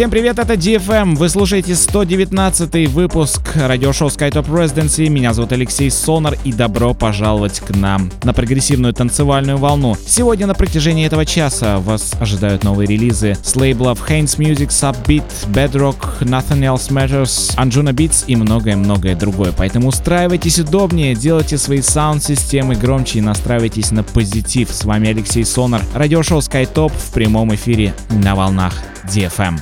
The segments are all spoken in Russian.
Всем привет, это DFM. Вы слушаете 119 выпуск радиошоу SkyTop Residency. Меня зовут Алексей Сонар и добро пожаловать к нам на прогрессивную танцевальную волну. Сегодня на протяжении этого часа вас ожидают новые релизы с лейблов Haynes Music, Subbeat, Bedrock, Nothing Else Matters, Anjuna Beats и многое-многое другое. Поэтому устраивайтесь удобнее, делайте свои саунд-системы громче и настраивайтесь на позитив. С вами Алексей Сонар, радиошоу SkyTop в прямом эфире на волнах DFM.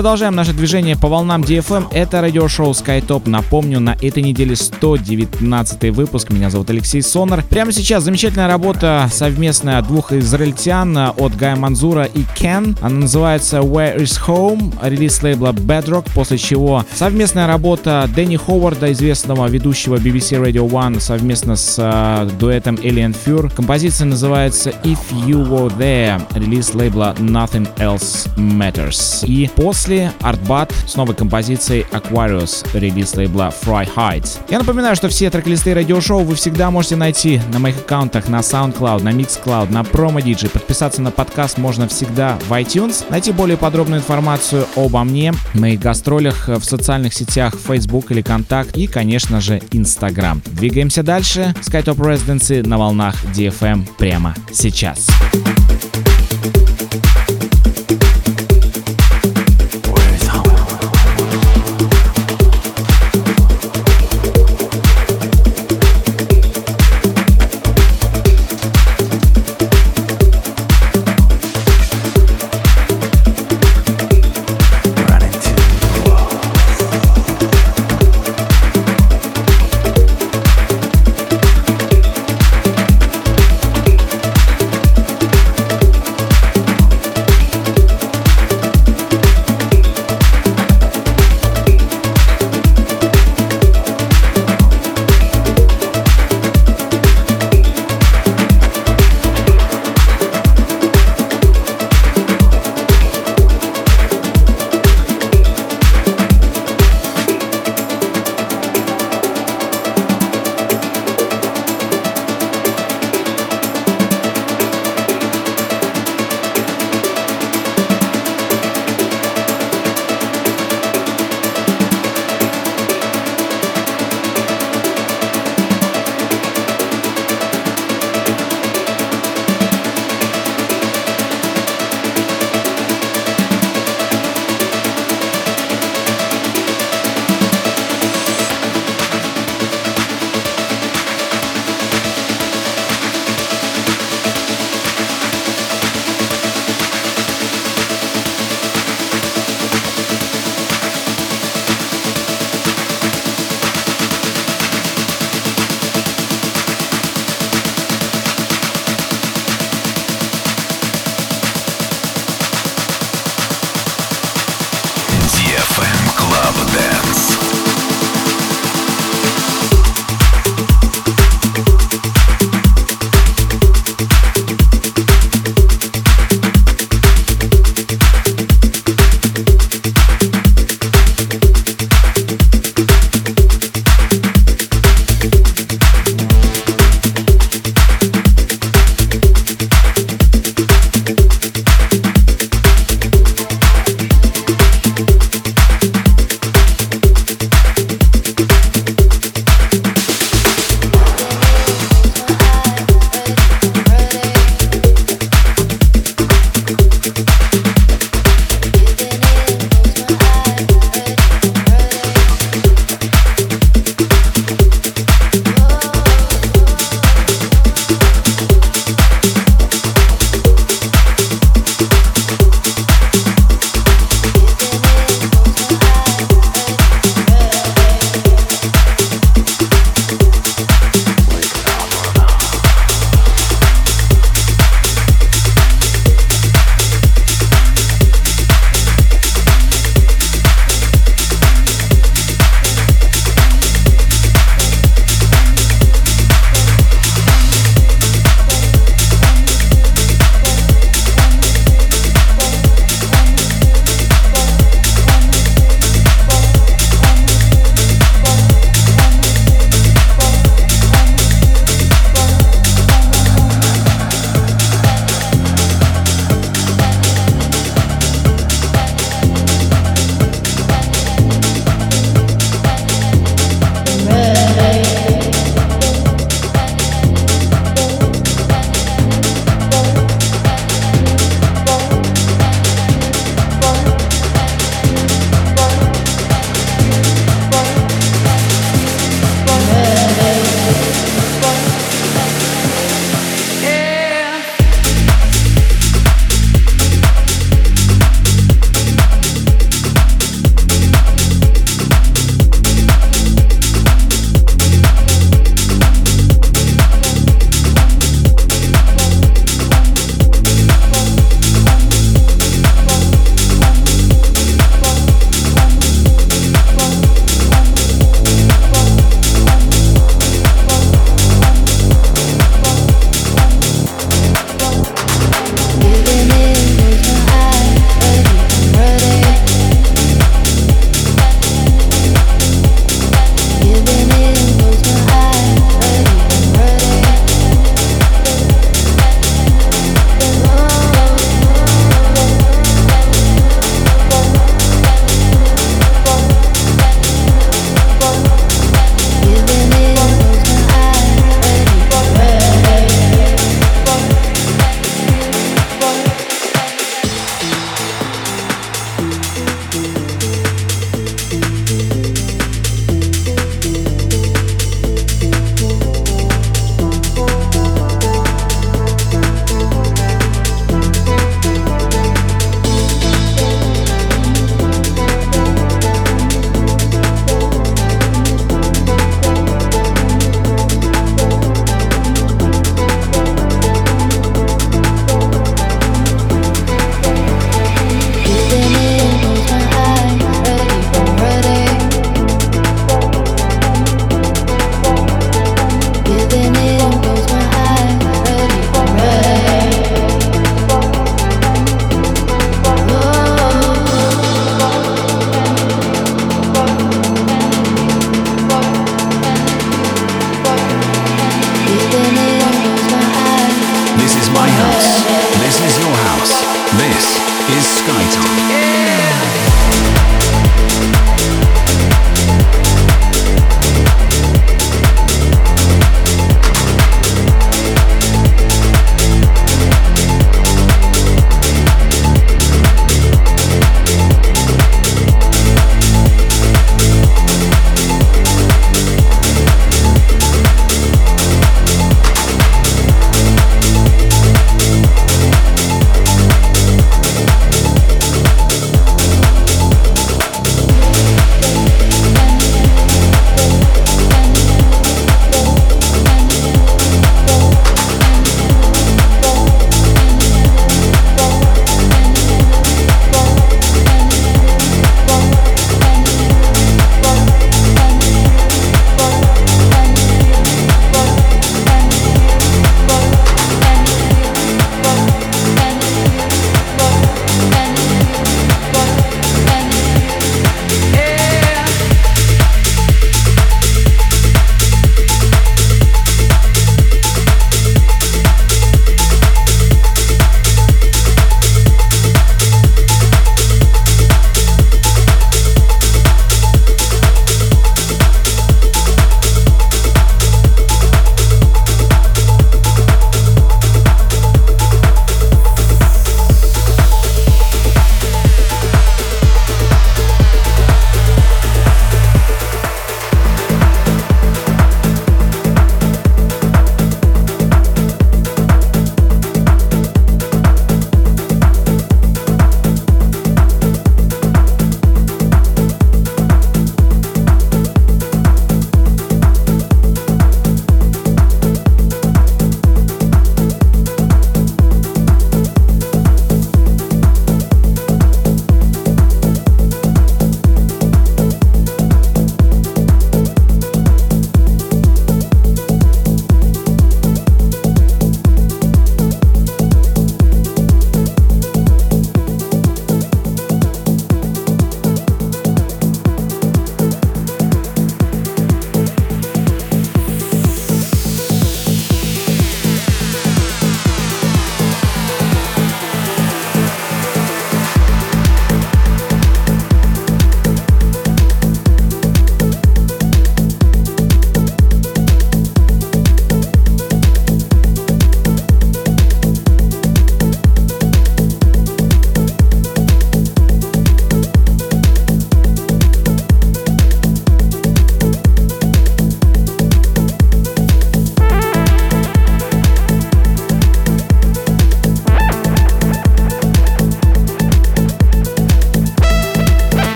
Продолжаем наше движение по волнам DFM. Это радиошоу SkyTop. Напомню, на этой неделе 119 выпуск. Меня зовут Алексей Сонар. Прямо сейчас замечательная работа совместная двух израильтян от Гая Манзура и Кен. Она называется Where is Home, релиз лейбла Bedrock, после чего совместная работа Дэнни Ховарда, известного ведущего BBC Radio One, совместно с э, дуэтом Alien Fur. Композиция называется If You Were There, релиз лейбла Nothing Else Matters. И после Artbat с новой композицией Aquarius, релиз лейбла Fry Heights. Я напоминаю, что все трек-листы радиошоу вы всегда можете найти на моих аккаунтах на SoundCloud, на Mixcloud, на Promo DJ. Подписаться на подкаст можно всегда в iTunes. Найти более подробную информацию обо мне, моих гастролях в социальных сетях Facebook или Контакт и, конечно же, Instagram. Двигаемся дальше. SkyTop Residency на волнах DFM прямо сейчас. Skytop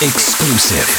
exclusive.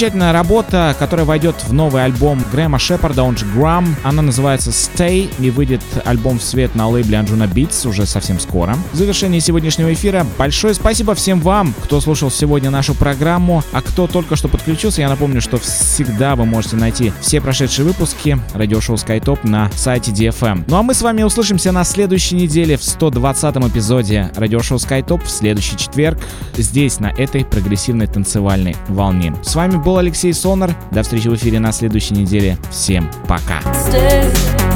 Замечательная работа, которая войдет в новый альбом Грэма Шепарда, он же Грам. Она называется Stay и выйдет альбом в свет на лейбле Anjuna Beats уже совсем скоро. В завершении сегодняшнего эфира большое спасибо всем вам, кто слушал сегодня нашу программу, а кто только что подключился, я напомню, что всегда вы можете найти все прошедшие выпуски радиошоу SkyTop на сайте DFM. Ну а мы с вами услышимся на следующей неделе в 120 эпизоде радиошоу SkyTop в следующий четверг здесь, на этой прогрессивной танцевальной волне. С вами был был Алексей Сонар. До встречи в эфире на следующей неделе. Всем пока. Stay.